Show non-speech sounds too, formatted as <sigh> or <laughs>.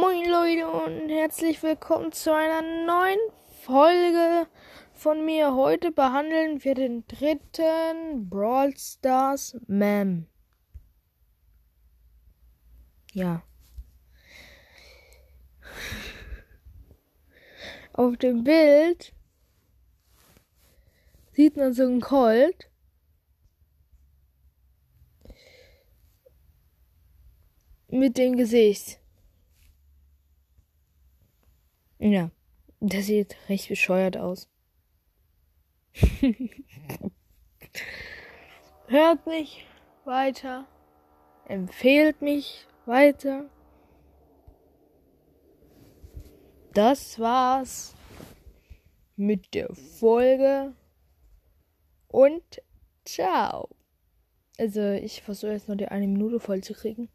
Moin Leute und herzlich willkommen zu einer neuen Folge von mir. Heute behandeln wir den dritten Brawl Stars Mem. Ja. Auf dem Bild sieht man so einen Colt. Mit dem Gesicht. Ja, das sieht recht bescheuert aus. <laughs> Hört mich weiter. Empfehlt mich weiter. Das war's mit der Folge. Und ciao. Also ich versuche jetzt noch die eine Minute voll zu kriegen.